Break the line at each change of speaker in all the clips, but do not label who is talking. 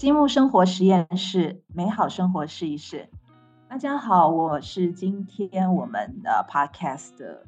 积木生活实验室，美好生活试一试。大家好，我是今天我们的 podcast 的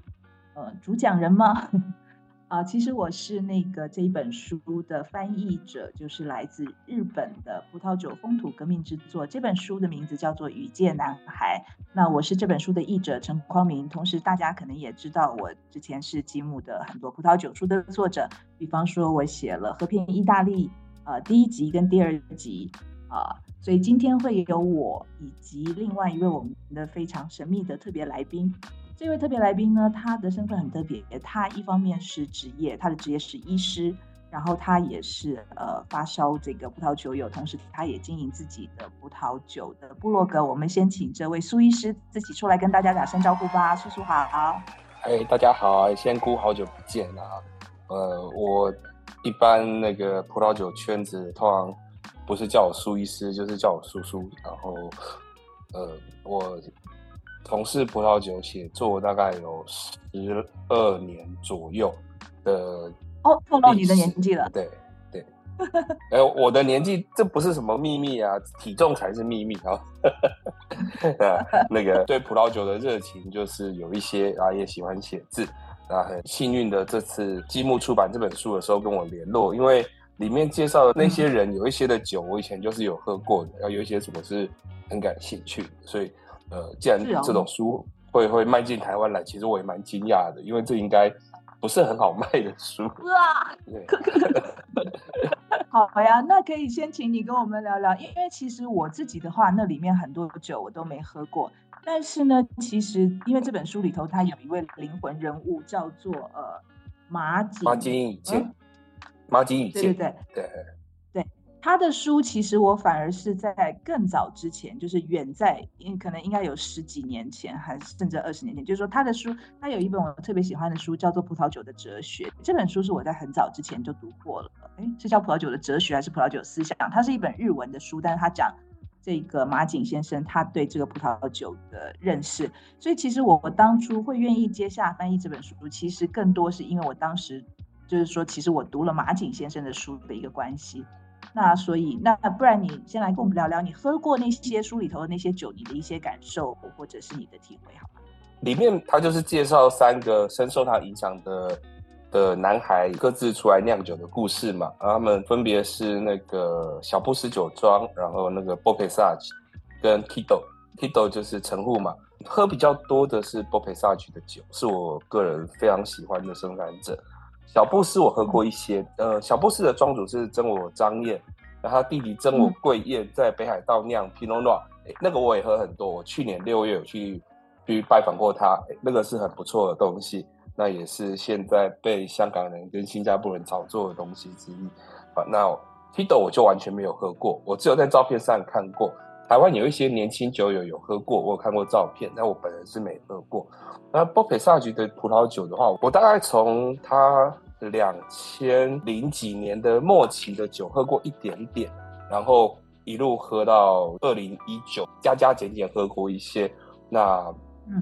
呃主讲人吗？啊，其实我是那个这一本书的翻译者，就是来自日本的葡萄酒风土革命之作。这本书的名字叫做《雨见男孩》。那我是这本书的译者陈匡明，同时大家可能也知道，我之前是积木的很多葡萄酒书的作者，比方说我写了《和平意大利》呃第一集跟第二集啊，所以今天会有我以及另外一位我们的非常神秘的特别来宾。这位特别来宾呢，他的身份很特别。他一方面是职业，他的职业是医师，然后他也是呃发烧这个葡萄酒友，同时他也经营自己的葡萄酒的部落格。我们先请这位苏医师自己出来跟大家打声招呼吧。叔叔好，
哎，大家好，仙姑好久不见啊。呃，我一般那个葡萄酒圈子通常不是叫我苏医师，就是叫我叔叔。然后，呃，我。从事葡萄酒写作大概有十二年左右的
哦，透露你的年纪了。
对对，哎，我的年纪这不是什么秘密啊，体重才是秘密啊。那个对葡萄酒的热情就是有一些啊，也喜欢写字啊。很幸运的，这次积木出版这本书的时候跟我联络，因为里面介绍的那些人有一些的酒，我以前就是有喝过的，然后有一些什么是很感兴趣，所以。呃，既然这种书会会卖进台湾来，其实我也蛮惊讶的，因为这应该不是很好卖的书。哇
好呀，那可以先请你跟我们聊聊，因为其实我自己的话，那里面很多酒我都没喝过，但是呢，其实因为这本书里头它有一位灵魂人物叫做呃马景
马景以健，马景以健，
对对
对
对。他的书其实我反而是在更早之前，就是远在，因可能应该有十几年前，还是甚至二十年前。就是说他的书，他有一本我特别喜欢的书，叫做《葡萄酒的哲学》。这本书是我在很早之前就读过了。哎，是叫《葡萄酒的哲学》还是《葡萄酒思想》？它是一本日文的书，但是他讲这个马景先生他对这个葡萄酒的认识。所以其实我我当初会愿意接下翻译这本书，其实更多是因为我当时就是说，其实我读了马景先生的书的一个关系。那所以，那不然你先来跟我们聊聊，你喝过那些书里头的那些酒，你的一些感受或者是你的体会，好吗？
里面他就是介绍三个深受他影响的的男孩各自出来酿酒的故事嘛，然后他们分别是那个小布什酒庄，然后那个 b o p e s a g e 跟 Kido，Kido 就是陈户嘛，喝比较多的是 b o p e s a g e 的酒，是我个人非常喜欢的生产者。小布斯我喝过一些，呃，小布斯的庄主是真我张燕，然后他弟弟真我贵燕在北海道酿 Pinot Noir，那个我也喝很多。我去年六月有去去拜访过他，那个是很不错的东西，那也是现在被香港人跟新加坡人炒作的东西之一。啊，那 Tito 我就完全没有喝过，我只有在照片上看过。台湾有一些年轻酒友有喝过，我有看过照片，但我本人是没喝过。那 b o p e s a g e 的葡萄酒的话，我大概从它两千零几年的末期的酒喝过一点点，然后一路喝到二零一九，加加减减喝过一些，那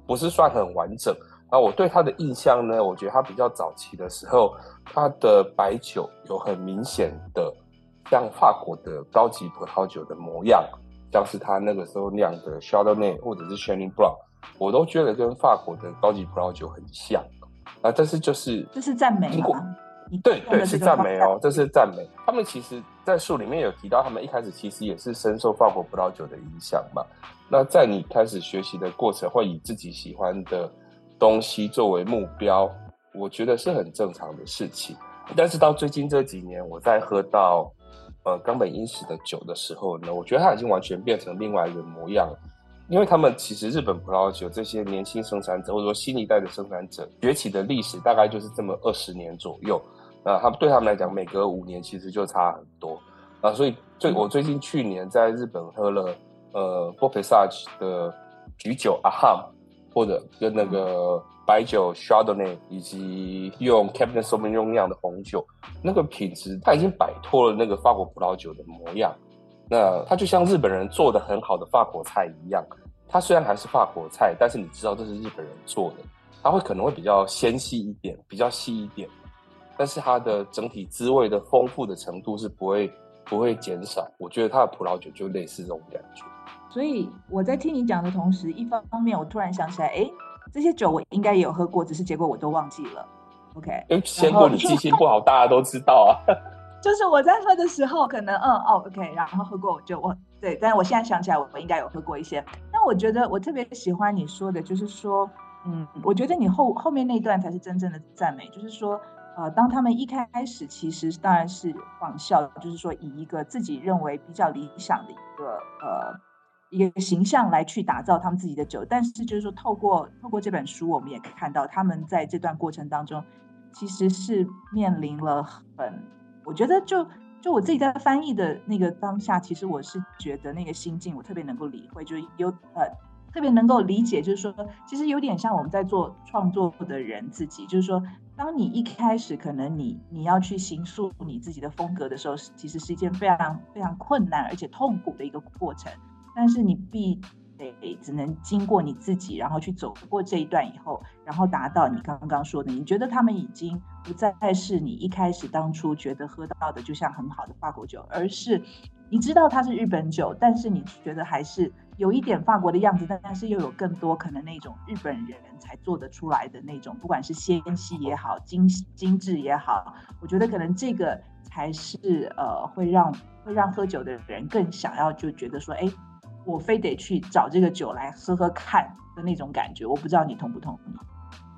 不是算很完整。那我对他的印象呢，我觉得他比较早期的时候，他的白酒有很明显的像法国的高级葡萄酒的模样，像是他那个时候酿的 Chardonnay 或者是 Chenin Blanc。我都觉得跟法国的高级葡萄酒很像啊，但是就是
这是赞美吗？
对对，是赞美哦，这是赞美。他们其实，在书里面有提到，他们一开始其实也是深受法国葡萄酒的影响嘛。那在你开始学习的过程，会以自己喜欢的东西作为目标，我觉得是很正常的事情。但是到最近这几年，我在喝到呃冈本英史的酒的时候呢，我觉得它已经完全变成另外一个模样。因为他们其实日本葡萄酒这些年轻生产者或者说新一代的生产者崛起的历史大概就是这么二十年左右，啊，他们对他们来讲每隔五年其实就差很多，啊，所以最我最近去年在日本喝了呃 b o p e s a g e 的橘酒 Aham，或者跟那个白酒 Chardonnay 以及用 Cabernet Sauvignon 酿的红酒，那个品质它已经摆脱了那个法国葡萄酒的模样。那它就像日本人做的很好的法国菜一样，它虽然还是法国菜，但是你知道这是日本人做的，它会可能会比较纤细一点，比较细一点，但是它的整体滋味的丰富的程度是不会不会减少。我觉得它的葡萄酒就类似这种感觉。
所以我在听你讲的同时，一方面我突然想起来，哎，这些酒我应该也有喝过，只是结果我都忘记了。OK，
哎，先过你记性不好，大家都知道啊。
就是我在喝的时候，可能嗯哦 OK，然后喝过我就我对，但是我现在想起来，我应该有喝过一些。那我觉得我特别喜欢你说的，就是说，嗯，我觉得你后后面那段才是真正的赞美，就是说，呃，当他们一开始其实当然是仿效，就是说以一个自己认为比较理想的一个呃一个形象来去打造他们自己的酒，但是就是说透过透过这本书，我们也可以看到他们在这段过程当中，其实是面临了很。我觉得就就我自己在翻译的那个当下，其实我是觉得那个心境我特别能够理会，就是有呃特别能够理解，就是说其实有点像我们在做创作的人自己，就是说当你一开始可能你你要去形塑你自己的风格的时候，其实是一件非常非常困难而且痛苦的一个过程，但是你必。得只能经过你自己，然后去走过这一段以后，然后达到你刚刚说的，你觉得他们已经不再是你一开始当初觉得喝到的就像很好的法国酒，而是你知道它是日本酒，但是你觉得还是有一点法国的样子，但但是又有更多可能那种日本人才做得出来的那种，不管是纤细也好，精精致也好，我觉得可能这个才是呃会让会让喝酒的人更想要就觉得说，哎。我非得去找这个酒来喝喝看的那种感觉，我不知道你同不同意？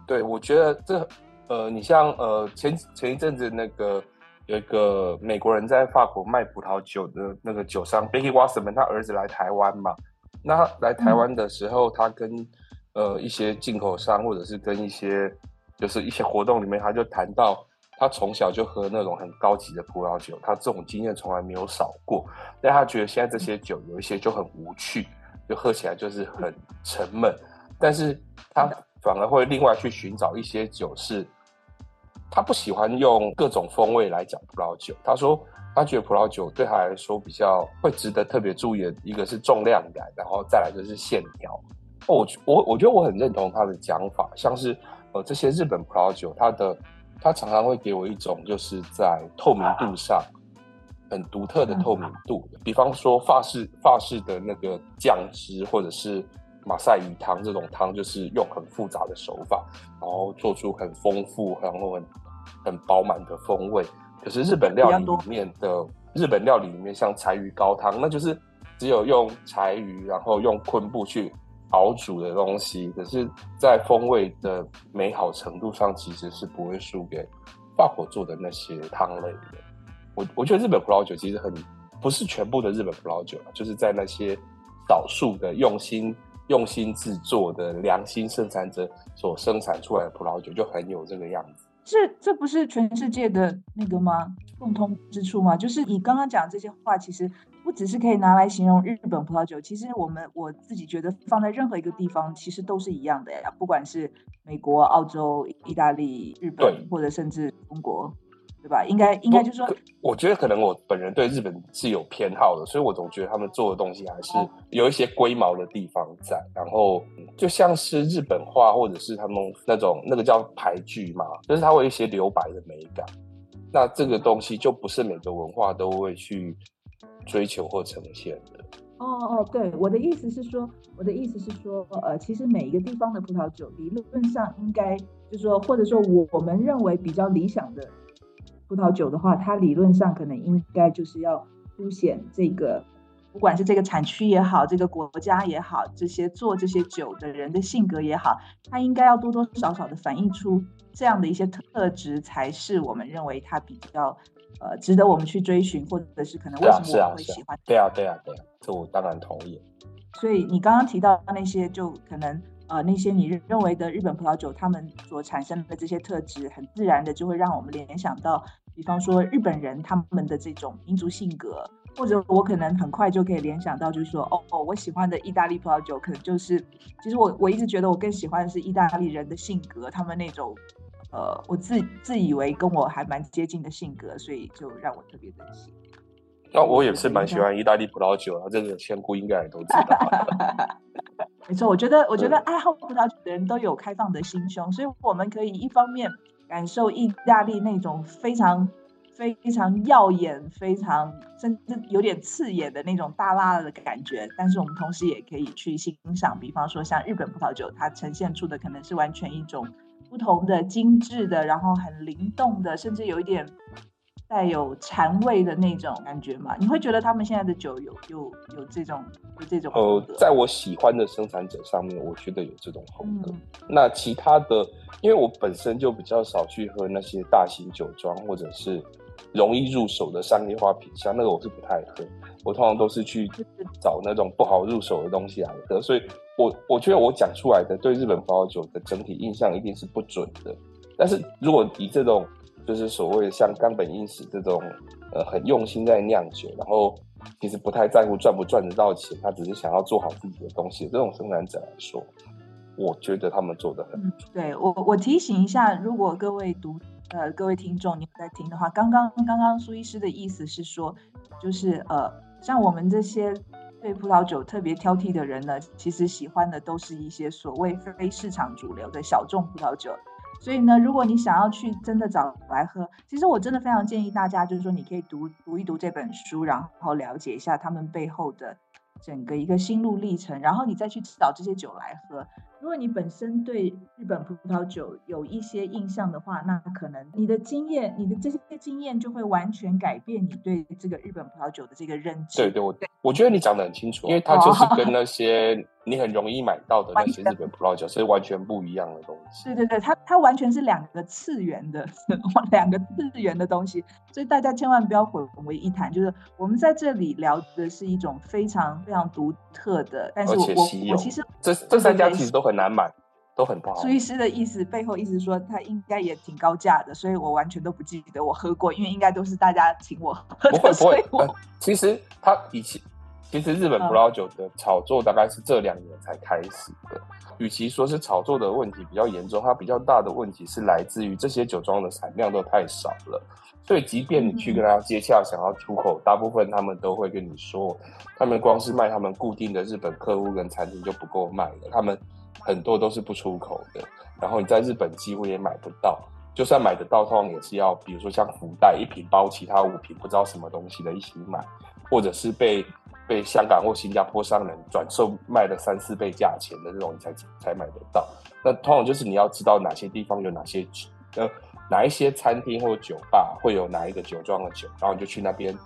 对，我觉得这呃，你像呃前前一阵子那个有一个美国人在法国卖葡萄酒的那个酒商 Becky Wasserman，他儿子来台湾嘛，那来台湾的时候，他跟呃一些进口商或者是跟一些就是一些活动里面，他就谈到。他从小就喝那种很高级的葡萄酒，他这种经验从来没有少过。但他觉得现在这些酒有一些就很无趣，就喝起来就是很沉闷。但是他反而会另外去寻找一些酒，是他不喜欢用各种风味来讲葡萄酒。他说他觉得葡萄酒对他来说比较会值得特别注意的一个是重量感，然后再来就是线条。我我我觉得我很认同他的讲法，像是呃这些日本葡萄酒，它的。它常常会给我一种就是在透明度上很独特的透明度，比方说法式法式的那个酱汁，或者是马赛鱼汤这种汤，就是用很复杂的手法，然后做出很丰富、然后很很饱满的风味。可是日本料理里面的日本料理里面，像柴鱼高汤，那就是只有用柴鱼，然后用昆布去。熬煮的东西，可是，在风味的美好程度上，其实是不会输给法国做的那些汤类的。我我觉得日本葡萄酒其实很不是全部的日本葡萄酒就是在那些少数的用心用心制作的良心生产者所生产出来的葡萄酒，就很有这个样子。
这这不是全世界的那个吗？共通之处吗？就是你刚刚讲这些话，其实。不只是可以拿来形容日本葡萄酒，其实我们我自己觉得放在任何一个地方，其实都是一样的呀。不管是美国、澳洲、意大利、日本，或者甚至中国，对吧？应该应该就是说，
我觉得可能我本人对日本是有偏好的，所以我总觉得他们做的东西还是有一些龟毛的地方在。然后就像是日本画，或者是他们那种那个叫牌具嘛，就是它会有一些留白的美感。那这个东西就不是每个文化都会去。追求或呈现的
哦哦，对，我的意思是说，我的意思是说，呃，其实每一个地方的葡萄酒理论上应该，就是说，或者说我们认为比较理想的葡萄酒的话，它理论上可能应该就是要凸显这个，不管是这个产区也好，这个国家也好，这些做这些酒的人的性格也好，它应该要多多少少的反映出这样的一些特质，才是我们认为它比较。呃，值得我们去追寻，或者是可能为什么我会喜欢？
对啊，对啊，对啊，这我当然同意。
所以你刚刚提到那些，就可能呃，那些你认认为的日本葡萄酒，他们所产生的这些特质，很自然的就会让我们联想到，比方说日本人他们的这种民族性格，或者我可能很快就可以联想到，就是说，哦哦，我喜欢的意大利葡萄酒，可能就是，其实我我一直觉得我更喜欢的是意大利人的性格，他们那种。呃，我自自以为跟我还蛮接近的性格，所以就让我特别珍惜。
那我也是蛮喜欢意大利葡萄酒啊，这个仙姑应该也都知道。
没错，我觉得我觉得爱好葡萄酒的人都有开放的心胸，所以我们可以一方面感受意大利那种非常非常耀眼、非常甚至有点刺眼的那种大辣的感觉，但是我们同时也可以去欣赏，比方说像日本葡萄酒，它呈现出的可能是完全一种不同的精致的，然后很灵动的，甚至有一点。带有禅味的那种感觉嘛？你会觉得他们现在的酒有有有这种有这种？
呃，在我喜欢的生产者上面，我觉得有这种风格。那其他的，因为我本身就比较少去喝那些大型酒庄或者是容易入手的商业化品相，那个我是不太喝。我通常都是去找那种不好入手的东西来喝。所以我我觉得我讲出来的对日本葡萄酒的整体印象一定是不准的。但是如果以这种就是所谓像冈本英史这种，呃，很用心在酿酒，然后其实不太在乎赚不赚得到钱，他只是想要做好自己的东西。这种生产者来说，我觉得他们做的很。
对我，我提醒一下，如果各位读呃各位听众你在听的话，刚刚刚刚苏医师的意思是说，就是呃，像我们这些对葡萄酒特别挑剔的人呢，其实喜欢的都是一些所谓非市场主流的小众葡萄酒。所以呢，如果你想要去真的找来喝，其实我真的非常建议大家，就是说你可以读读一读这本书，然后了解一下他们背后的整个一个心路历程，然后你再去找这些酒来喝。如果你本身对日本葡萄酒有一些印象的话，那可能你的经验，你的这些经验就会完全改变你对这个日本葡萄酒的这个认知。
对对，我我觉得你讲的很清楚，因为它就是跟那些 你很容易买到的那些日本葡萄酒是完全不一样的东西。
对对对，它它完全是两个次元的，两个次元的东西，所以大家千万不要混为一谈。就是我们在这里聊的是一种非常非常独特的，但是我我其实
这这三家其实都很。难买，都很不好。
苏医师的意思背后意思说，他应该也挺高价的，所以我完全都不记得我喝过，因为应该都是大家请我喝
的。不会不会，其实他以前其实日本葡萄酒的炒作大概是这两年才开始的。与其说是炒作的问题比较严重，它比较大的问题是来自于这些酒庄的产量都太少了。所以即便你去跟他接洽，想要出口，大部分他们都会跟你说，他们光是卖他们固定的日本客户跟餐厅就不够卖了，他们。很多都是不出口的，然后你在日本几乎也买不到，就算买得到，通常也是要，比如说像福袋一瓶包其他五瓶不知道什么东西的一起买，或者是被被香港或新加坡商人转售卖了三四倍价钱的这种，你才才买得到。那通常就是你要知道哪些地方有哪些呃哪一些餐厅或酒吧会有哪一个酒庄的酒，然后你就去那边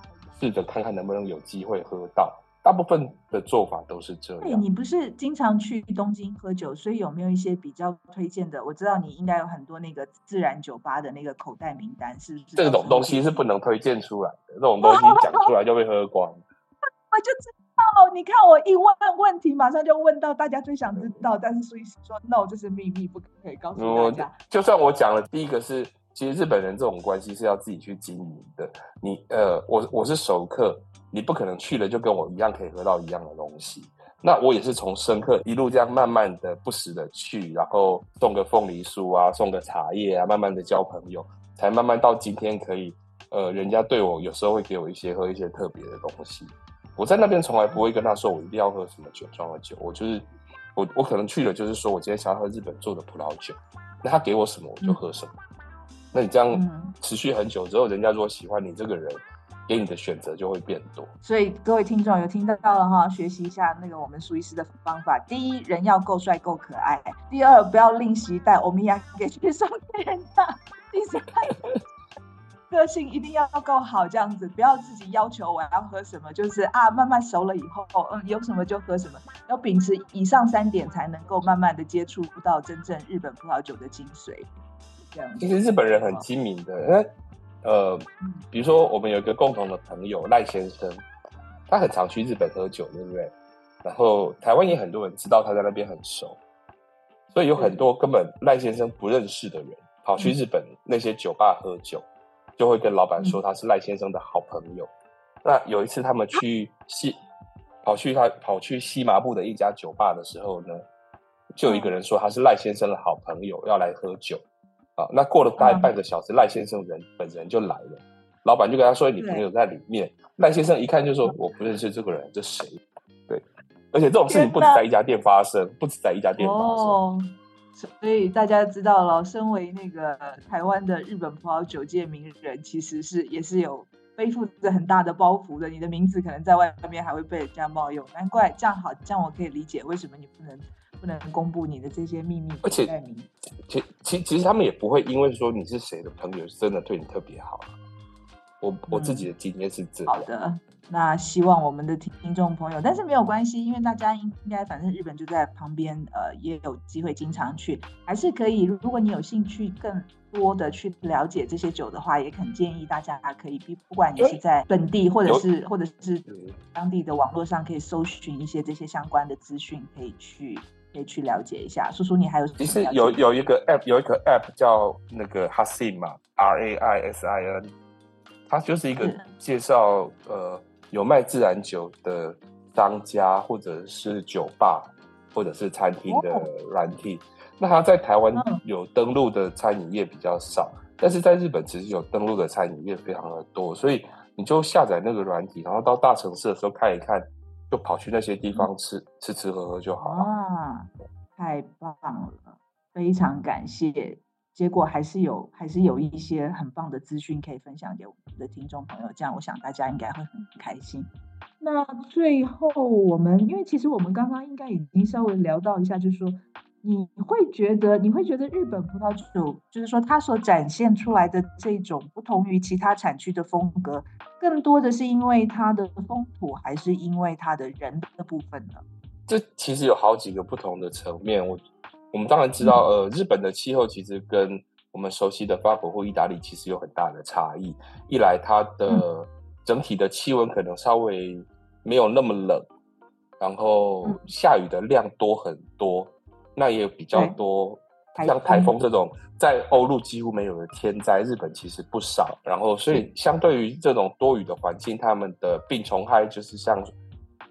试着看看能不能有机会喝到。大部分的做法都是这样。对
你不是经常去东京喝酒，所以有没有一些比较推荐的？我知道你应该有很多那个自然酒吧的那个口袋名单，是不是？
这种东西是不能推荐出来的，这种东西讲出来就被喝光。
我就知道，你看我一问问题，马上就问到大家最想知道，但是苏医师说 no，这是秘密，不可以告诉大家。
就算我讲了，第一个是，其实日本人这种关系是要自己去经营的。你呃，我我是熟客。你不可能去了就跟我一样可以喝到一样的东西。那我也是从深刻一路这样慢慢的不时的去，然后送个凤梨酥啊，送个茶叶啊，慢慢的交朋友，才慢慢到今天可以，呃，人家对我有时候会给我一些喝一些特别的东西。我在那边从来不会跟他说我一定要喝什么酒庄的酒，我就是我我可能去了就是说我今天想要喝日本做的葡萄酒，那他给我什么我就喝什么。那你这样持续很久之后，人家如果喜欢你这个人。给你的选择就会变多，
所以各位听众有听到了哈，学习一下那个我们苏医师的方法。第一，人要够帅够可爱；第二，不要吝惜带欧米亚给去送给人家；第三，个性一定要够好，这样子不要自己要求我要喝什么，就是啊，慢慢熟了以后，嗯，有什么就喝什么。要秉持以上三点，才能够慢慢的接触到真正日本葡萄酒的精髓。这样，
其实日本人很精明的，呃，比如说我们有一个共同的朋友赖先生，他很常去日本喝酒，对不对？然后台湾也很多人知道他在那边很熟，所以有很多根本赖先生不认识的人跑去日本那些酒吧喝酒，就会跟老板说他是赖先生的好朋友。那有一次他们去西跑去他跑去西麻布的一家酒吧的时候呢，就有一个人说他是赖先生的好朋友，要来喝酒。啊，那过了大概半个小时，赖先生人本人就来了，老板就跟他说：“你朋友在里面。”赖先生一看就说：“我不认识这个人，这谁？”对，而且这种事情不止在一家店发生，不止在一家店发生。
所以大家知道了，身为那个台湾的日本葡萄酒界名人，其实是也是有背负着很大的包袱的。你的名字可能在外面还会被人家冒用，难怪这样好，这样我可以理解为什么你不能不能公布你的这些秘密。
而且，其其其实他们也不会因为说你是谁的朋友，真的对你特别好。我我自己的经验是这样。
好的。那希望我们的听众朋友，但是没有关系，因为大家应该反正日本就在旁边，呃，也有机会经常去，还是可以。如果你有兴趣更多的去了解这些酒的话，也很建议大家可以，不管你是在本地或者是或者是当地的网络上，可以搜寻一些这些相关的资讯，可以去可以去了解一下。叔叔，你还有
其实有有一个 app，有一个 app 叫那个 Hasin 嘛，R A I S I N，它就是一个介绍呃。有卖自然酒的商家，或者是酒吧，或者是餐厅的软体，那它在台湾有登录的餐饮业比较少，但是在日本其实有登录的餐饮业非常的多，所以你就下载那个软体，然后到大城市的时候看一看，就跑去那些地方吃吃吃喝喝就好了。
啊，太棒了，非常感谢。结果还是有，还是有一些很棒的资讯可以分享给我们的听众朋友，这样我想大家应该会很开心。那最后我们，因为其实我们刚刚应该已经稍微聊到一下，就是说你会觉得，你会觉得日本葡萄酒，就是说它所展现出来的这种不同于其他产区的风格，更多的是因为它的风土，还是因为它的人的部分呢？
这其实有好几个不同的层面，我。我们当然知道，呃，日本的气候其实跟我们熟悉的法国或意大利其实有很大的差异。一来，它的整体的气温可能稍微没有那么冷，然后下雨的量多很多，那也比较多。像台风这种在欧陆几乎没有的天灾，日本其实不少。然后，所以相对于这种多雨的环境，他们的病虫害就是像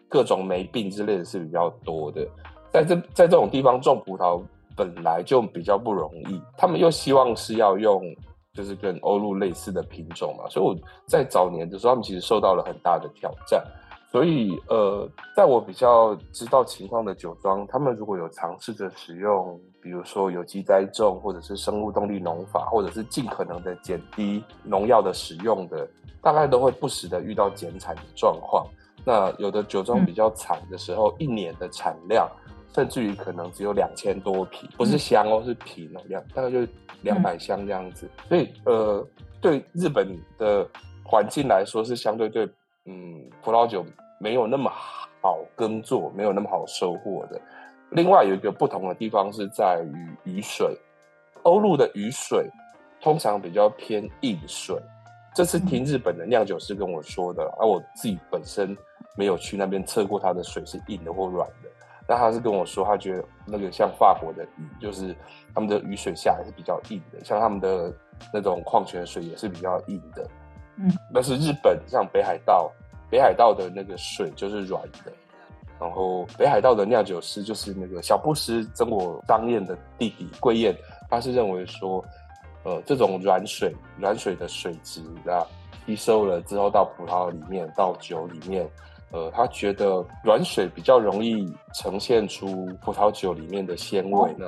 各种霉病之类的是比较多的。在这在这种地方种葡萄。本来就比较不容易，他们又希望是要用就是跟欧陆类似的品种嘛，所以我在早年的时候，他们其实受到了很大的挑战。所以呃，在我比较知道情况的酒庄，他们如果有尝试着使用，比如说有机栽种，或者是生物动力农法，或者是尽可能的减低农药的使用的，大概都会不时的遇到减产的状况。那有的酒庄比较惨的时候，一年的产量。甚至于可能只有两千多瓶，不是箱哦，是瓶哦，两大概就两百箱这样子。所以呃，对日本的环境来说，是相对对嗯葡萄酒没有那么好耕作，没有那么好收获的。另外有一个不同的地方是在于雨水，欧陆的雨水通常比较偏硬水。这次听日本的酿酒师跟我说的，而我自己本身没有去那边测过，它的水是硬的或软的。那他是跟我说，他觉得那个像法国的雨，就是他们的雨水下来是比较硬的，像他们的那种矿泉水也是比较硬的。嗯，但是日本像北海道，北海道的那个水就是软的。然后北海道的酿酒师就是那个小布什曾我张燕的弟弟桂燕，他是认为说，呃，这种软水软水的水质啊，吸收了之后到葡萄里面，到酒里面。呃，他觉得软水比较容易呈现出葡萄酒里面的鲜味。那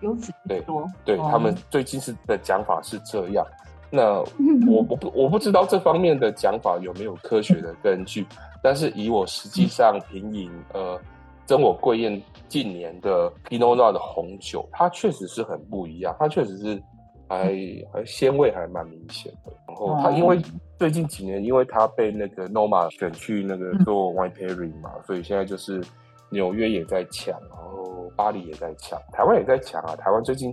由此
对对，他们最近是的讲法是这样。那我 我不我不知道这方面的讲法有没有科学的根据，但是以我实际上品饮呃真我贵宴近年的 Pinot Noir 的红酒，它确实是很不一样，它确实是还还鲜味还蛮明显的。然后它因为。最近几年，因为它被那个 Noma 选去那个做 Wine Pairing 嘛，所以现在就是纽约也在抢，然后巴黎也在抢，台湾也在抢啊。台湾最近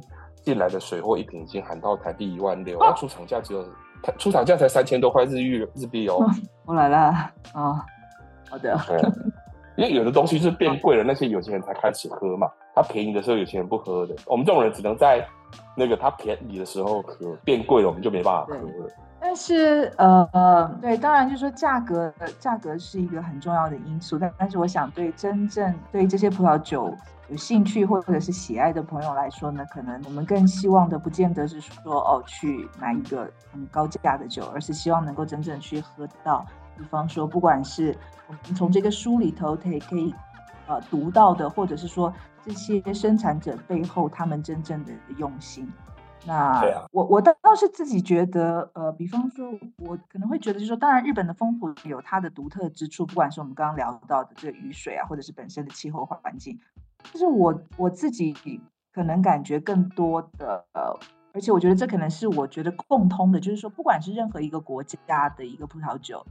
进来的水货一瓶已经喊到台币一万六，那出厂价只有出厂价才三千多块日币日币哦。
我来了啊，好的。
因为有的东西是变贵了，那些有钱人才开始喝嘛。他便宜的时候，有钱人不喝的。我们这种人只能在那个他便宜的时候喝，变贵了我们就没办法喝了。
但是，呃，对，当然就是说价格，价格是一个很重要的因素。但但是，我想对真正对这些葡萄酒有兴趣或者是喜爱的朋友来说呢，可能我们更希望的不见得是说哦去买一个很高价的酒，而是希望能够真正去喝到。比方说，不管是我们从这个书里头可以可以呃读到的，或者是说。这些生产者背后他们真正的用心。那我我倒是自己觉得，呃，比方说，我可能会觉得，就是说，当然日本的风土有它的独特之处，不管是我们刚刚聊到的这个雨水啊，或者是本身的气候环境，就是我我自己可能感觉更多的，呃，而且我觉得这可能是我觉得共通的，就是说，不管是任何一个国家的一个葡萄酒，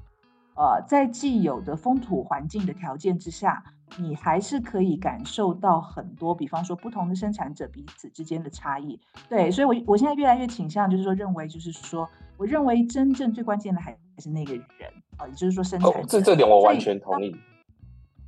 呃，在既有的风土环境的条件之下，你还是可以感受到很多，比方说不同的生产者彼此之间的差异。对，所以我我现在越来越倾向，就是说认为，就是说，我认为真正最关键的还还是那个人啊，也就是说生产者。
哦，这这点我完全同意。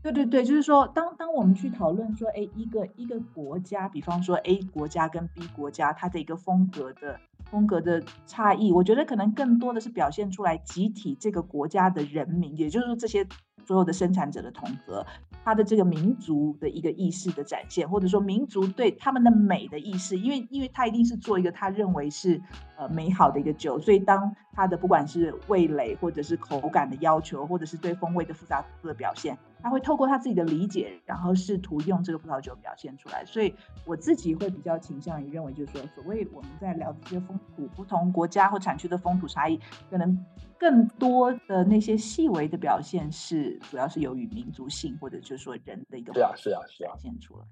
对对对，就是说，当当我们去讨论说，哎，一个一个国家，比方说 A 国家跟 B 国家，它的一个风格的风格的差异，我觉得可能更多的是表现出来集体这个国家的人民，也就是这些所有的生产者的统合，他的这个民族的一个意识的展现，或者说民族对他们的美的意识，因为因为他一定是做一个他认为是呃美好的一个酒，所以当他的不管是味蕾或者是口感的要求，或者是对风味的复杂度的表现，他会透过他自己的理解，然后试图用这个葡萄酒表现出来。所以我自己会比较倾向于认为，就是说，所谓我们在聊这些风土不同国家或产区的风土差异，可能更多的那些细微的表现是，主要是由于民族性或者就是说人的一个
是啊是啊是啊
展现出来。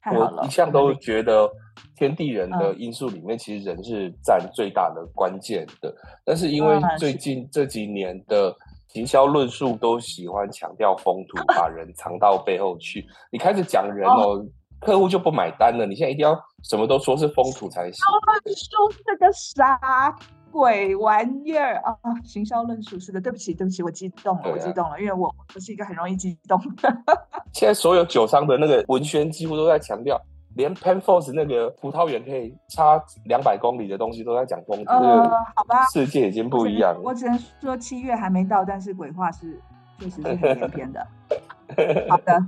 太好了，
我一向都觉得天地人的
嗯
因素里面，其实人是占最大的关键的。但是因为最近这几年的行销论述都喜欢强调风土，把人藏到背后去。你开始讲人哦，客户就不买单了。你现在一定要什么都说是风土才行。
论述这个啥鬼玩意儿啊！行销论述是的，对不起，对不起，我激动了，
啊
我激动了，因为我我是一个很容易激动的。
现在所有酒商的那个文宣几乎都在强调，连 Penfolds 那个葡萄园可以差两百公里的东西都在讲风土。
呃，好吧，
世界已经不一样了。
我只能说七月还没到，但是鬼话是确实是很连篇的。好的，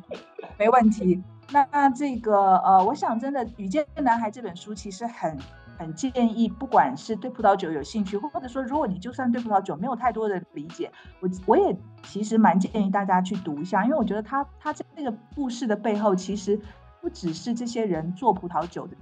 没问题。那那这个呃，我想真的《雨见男孩》这本书其实很很建议，不管是对葡萄酒有兴趣，或者说如果你就算对葡萄酒没有太多的理解，我我也其实蛮建议大家去读一下，因为我觉得他他这个故事的背后其实不只是这些人做葡萄酒的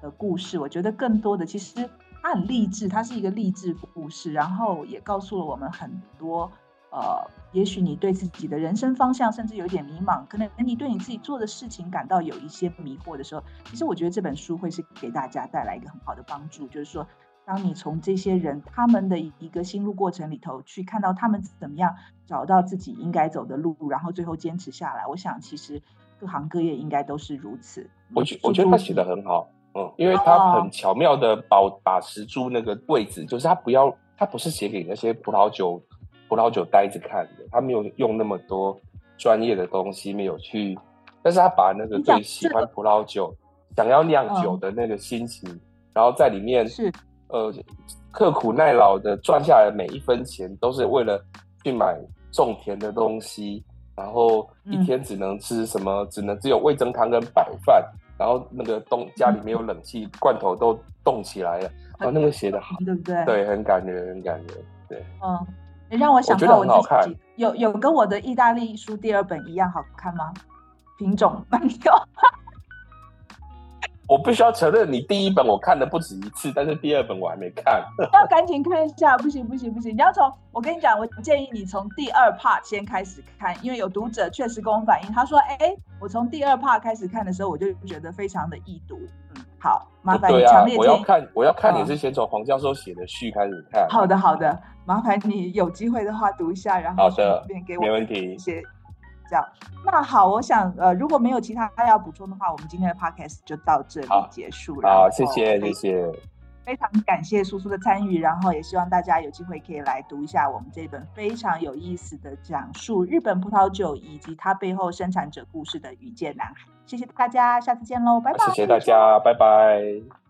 的故事，我觉得更多的其实它很励志，它是一个励志故事，然后也告诉了我们很多。呃，也许你对自己的人生方向甚至有一点迷茫，可能你对你自己做的事情感到有一些迷惑的时候，其实我觉得这本书会是给大家带来一个很好的帮助，就是说，当你从这些人他们的一个心路过程里头去看到他们怎么样找到自己应该走的路，然后最后坚持下来，我想其实各行各业应该都是如此。
我觉我觉得他写的很好，嗯，因为他很巧妙的保把持住那个位置，就是他不要，他不是写给那些葡萄酒葡萄酒呆子看的，他没有用那么多专业的东西，没有去，但是他把那个最喜欢葡萄酒、想要酿酒的那个心情，然后在里面
是
呃刻苦耐劳的赚下来每一分钱，都是为了去买种田的东西，然后一
嗯。
天只能吃什么，只能只有味增汤跟白饭，然后那个冻家里没有冷气，罐头都冻起来了，哦，那个写的好，
对不对？，
对，很感人，很感人，对，
嗯，你让我想到我自己，有有跟我的意大利书第二本一样好看吗？品种慢掉。
我必须要承认，你第一本我看的不止一次，但是第二本我还没看。
要赶紧看一下，不行不行不行！你要从我跟你讲，我建议你从第二 part 先开始看，因为有读者确实跟我反映，他说：“哎，我从第二 part 开始看的时候，我就觉得非常的易读。”嗯，好，麻烦你强烈，建议。
我要看，我要看也
嗯
是先从黄教授写的序开始看。
好的好的，麻烦你有机会的话读一下，然后顺便给我
没问题
谢谢这样。那好，我想呃，如果没有其他要补充的话，我们今天的 podcast 就到这里结束了。
好，谢谢，谢谢。
非常感谢叔叔的参与，然后也希望大家有机会可以来读一下我们这本非常有意思的讲述日本葡萄酒以及它背后生产者故事的《遇见男孩》。谢谢大家，下次见喽，拜拜。
谢谢大家，拜拜。